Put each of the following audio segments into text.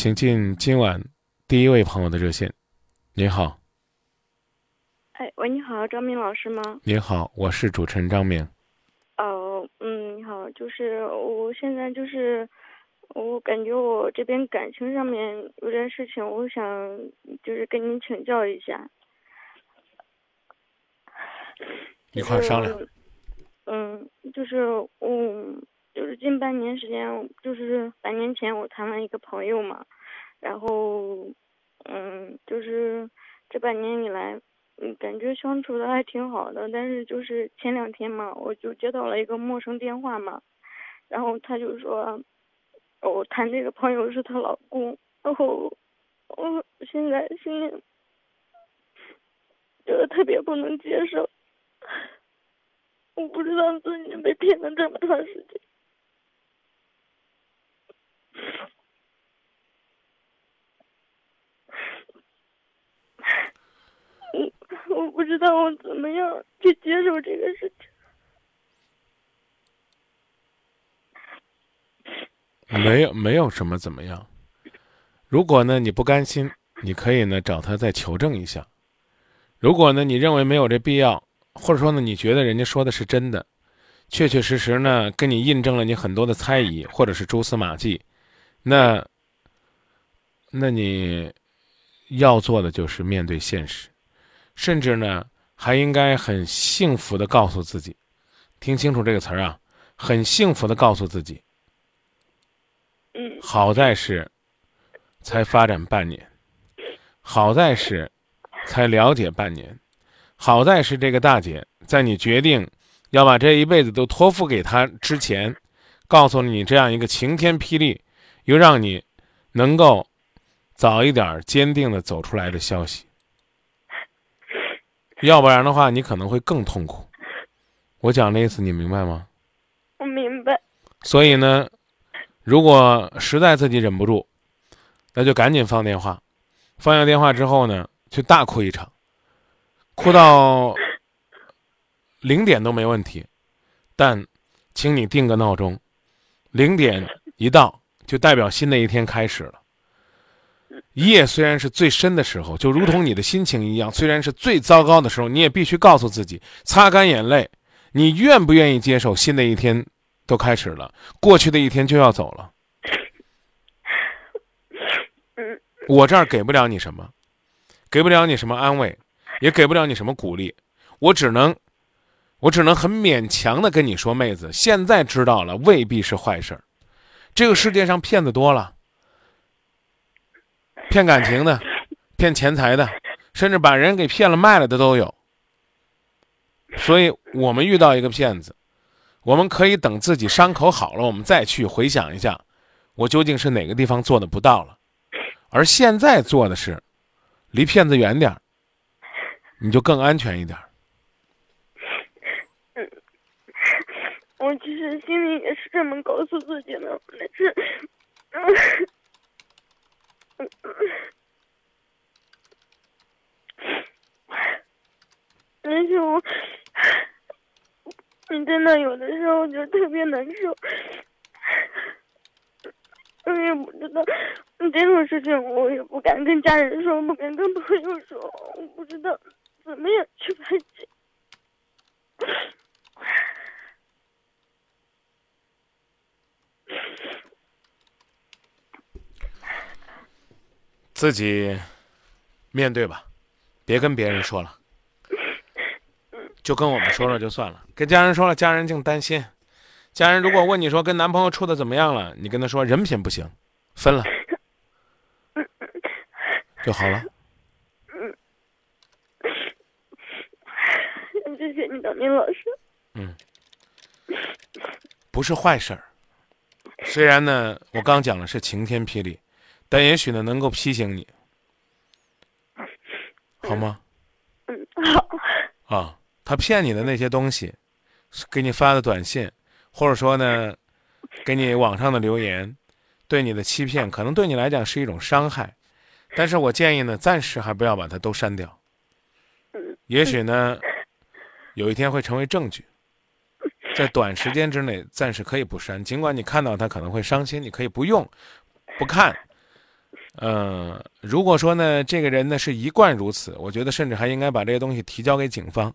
请进今晚第一位朋友的热线。您好，哎，喂，你好，张明老师吗？您好，我是主持人张明。哦，嗯，你好，就是我现在就是，我感觉我这边感情上面有点事情，我想就是跟您请教一下。一块儿商量。嗯，就是嗯，就是近半年时间，就是半年前我谈了一个朋友嘛，然后嗯，就是这半年以来，嗯，感觉相处的还挺好的，但是就是前两天嘛，我就接到了一个陌生电话嘛，然后他就说，我谈这个朋友是她老公，然后我现在心里觉得特别不能接受。我不知道自己被骗了这么长时间。我我不知道我怎么样去接受这个事情。没有，没有什么怎么样。如果呢你不甘心，你可以呢找他再求证一下。如果呢你认为没有这必要，或者说呢你觉得人家说的是真的，确确实实呢跟你印证了你很多的猜疑或者是蛛丝马迹，那，那你要做的就是面对现实，甚至呢还应该很幸福的告诉自己，听清楚这个词儿啊，很幸福的告诉自己。嗯好在是才发展半年，好在是才了解半年，好在是这个大姐在你决定要把这一辈子都托付给她之前，告诉了你这样一个晴天霹雳，又让你能够早一点坚定的走出来的消息。要不然的话，你可能会更痛苦。我讲的意思你明白吗？我明白。所以呢，如果实在自己忍不住，那就赶紧放电话。放下电话之后呢，去大哭一场，哭到零点都没问题。但，请你定个闹钟，零点一到，就代表新的一天开始了。夜虽然是最深的时候，就如同你的心情一样，虽然是最糟糕的时候，你也必须告诉自己，擦干眼泪，你愿不愿意接受新的一天都开始了，过去的一天就要走了。嗯我这儿给不了你什么，给不了你什么安慰，也给不了你什么鼓励，我只能，我只能很勉强的跟你说，妹子，现在知道了未必是坏事儿。这个世界上骗子多了，骗感情的，骗钱财的，甚至把人给骗了卖了的都有。所以我们遇到一个骗子，我们可以等自己伤口好了，我们再去回想一下，我究竟是哪个地方做的不到了。而现在做的是，离骗子远点儿，你就更安全一点儿。我其实心里也是这么告诉自己的，但是，嗯，但是我，你真的有的时候就特别难受，我也不知道，这种事情我也不敢跟家人说，不敢跟朋友说，我不知道怎么样去排解。自己面对吧，别跟别人说了，就跟我们说了就算了。跟家人说了，家人净担心。家人如果问你说跟男朋友处的怎么样了，你跟他说人品不行，分了就好了。谢谢你，张明老师。嗯，不是坏事儿。虽然呢，我刚讲的是晴天霹雳，但也许呢能够批醒你，好吗？嗯，好。啊，他骗你的那些东西，给你发的短信，或者说呢，给你网上的留言，对你的欺骗，可能对你来讲是一种伤害，但是我建议呢，暂时还不要把它都删掉。也许呢，有一天会成为证据，在短时间之内暂时可以不删，尽管你看到他可能会伤心，你可以不用，不看，嗯，如果说呢，这个人呢是一贯如此，我觉得甚至还应该把这些东西提交给警方，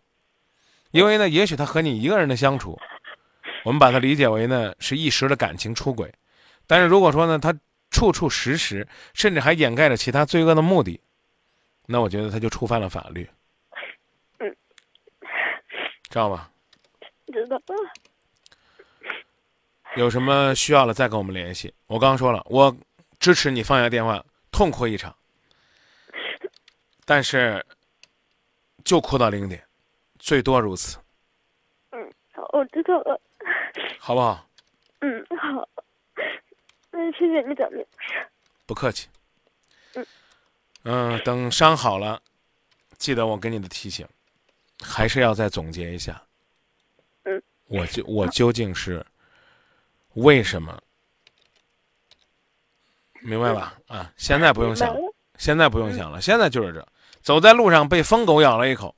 因为呢，也许他和你一个人的相处，我们把它理解为呢是一时的感情出轨，但是如果说呢，他处处时时，甚至还掩盖着其他罪恶的目的，那我觉得他就触犯了法律。嗯，知道吧？知道。有什么需要了再跟我们联系。我刚刚说了，我支持你放下电话。痛哭一场，但是就哭到零点，最多如此。嗯，好，我知道了。好不好？嗯，好。那谢谢你，张明。不客气。嗯。嗯，等伤好了，记得我给你的提醒，还是要再总结一下。嗯。我就我究竟是为什么？明白吧？啊，现在不用想，现在不用想了，现在就是这，走在路上被疯狗咬了一口，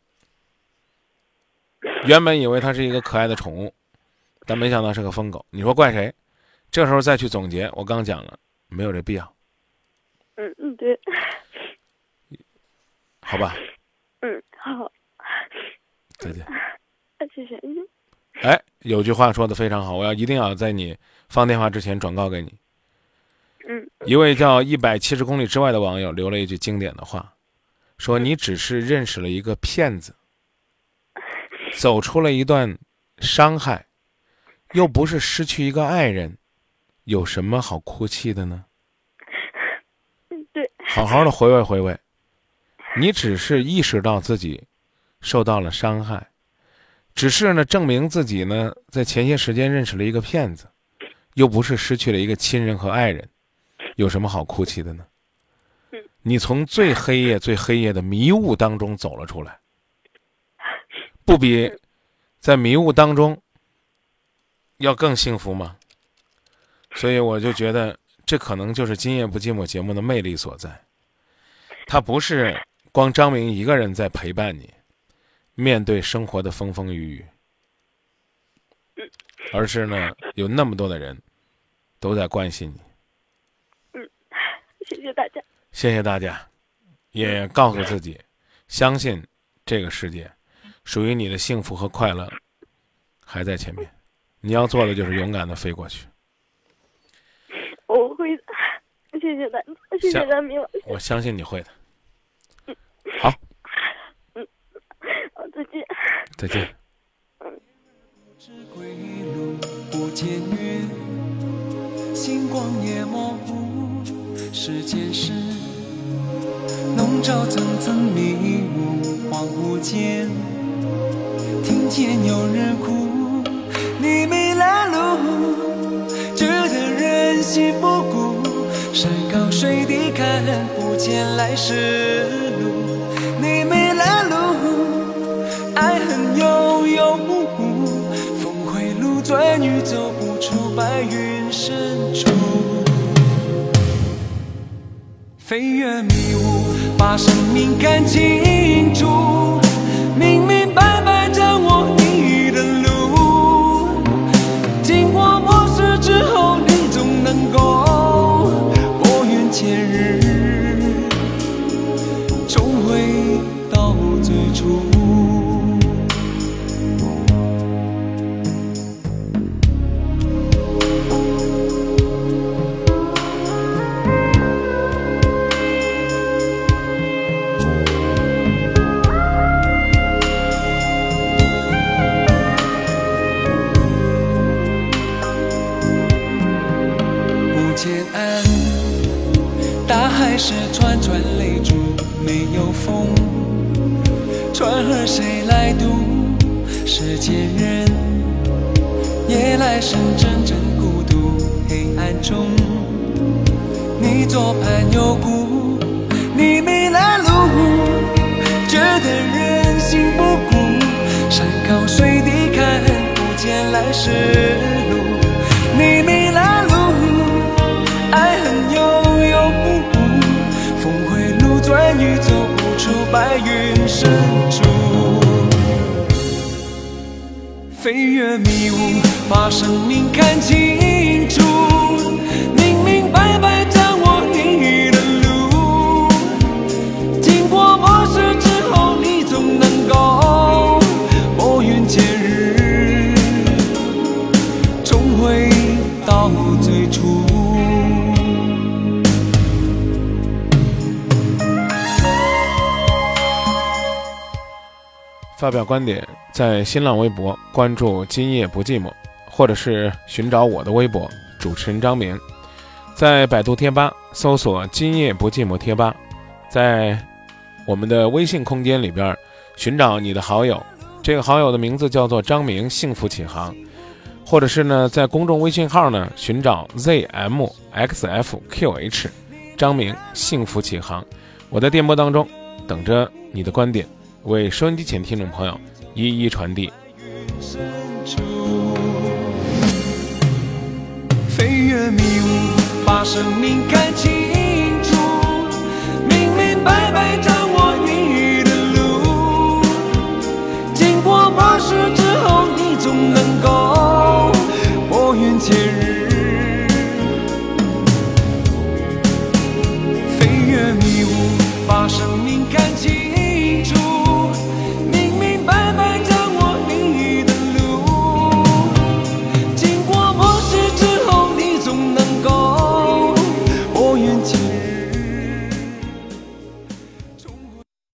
原本以为它是一个可爱的宠物，但没想到是个疯狗。你说怪谁？这时候再去总结，我刚讲了，没有这必要。嗯嗯，对。好吧。嗯，好。再见。谢谢。哎，有句话说的非常好，我要一定要在你放电话之前转告给你。嗯，一位叫一百七十公里之外的网友留了一句经典的话，说：“你只是认识了一个骗子，走出了一段伤害，又不是失去一个爱人，有什么好哭泣的呢？” 对，好好的回味回味，你只是意识到自己受到了伤害，只是呢证明自己呢在前些时间认识了一个骗子，又不是失去了一个亲人和爱人。有什么好哭泣的呢？你从最黑夜、最黑夜的迷雾当中走了出来，不比在迷雾当中要更幸福吗？所以我就觉得，这可能就是《今夜不寂寞》节目的魅力所在。它不是光张明一个人在陪伴你，面对生活的风风雨雨，而是呢，有那么多的人都在关心你。谢谢大家，谢谢大家，也告诉自己，相信这个世界，属于你的幸福和快乐还在前面。你要做的就是勇敢的飞过去。我会的，谢谢大家，谢谢张明老师。我相信你会的。好。嗯，好，再见。再见。世间事，笼罩层层迷雾，恍惚间听见有人哭。你迷了路，觉得人心不古，山高水低看不见来时路。你迷了路，爱恨悠悠，峰回路转欲走不出白云深处。飞越迷雾，把生命看清楚，明明夜深，阵阵孤独，黑暗中，你左盼右顾，你迷了路，觉得人心不古，山高水低看不见来时路，你迷了路。爱恨悠悠不悟，峰回路转雨走不出白云深处，飞越迷雾，把生命看清。发表观点，在新浪微博关注“今夜不寂寞”，或者是寻找我的微博主持人张明，在百度贴吧搜索“今夜不寂寞”贴吧，在我们的微信空间里边寻找你的好友，这个好友的名字叫做张明，幸福启航，或者是呢在公众微信号呢寻找 zmxfqh，张明，幸福启航，我在电波当中等着你的观点。为收音机前听众朋友一一传递。飞越迷雾，把生命看清楚，明明白白掌握云雨的路。经过磨蚀之后，你总能够拨云见日。飞越迷雾，把生命看清。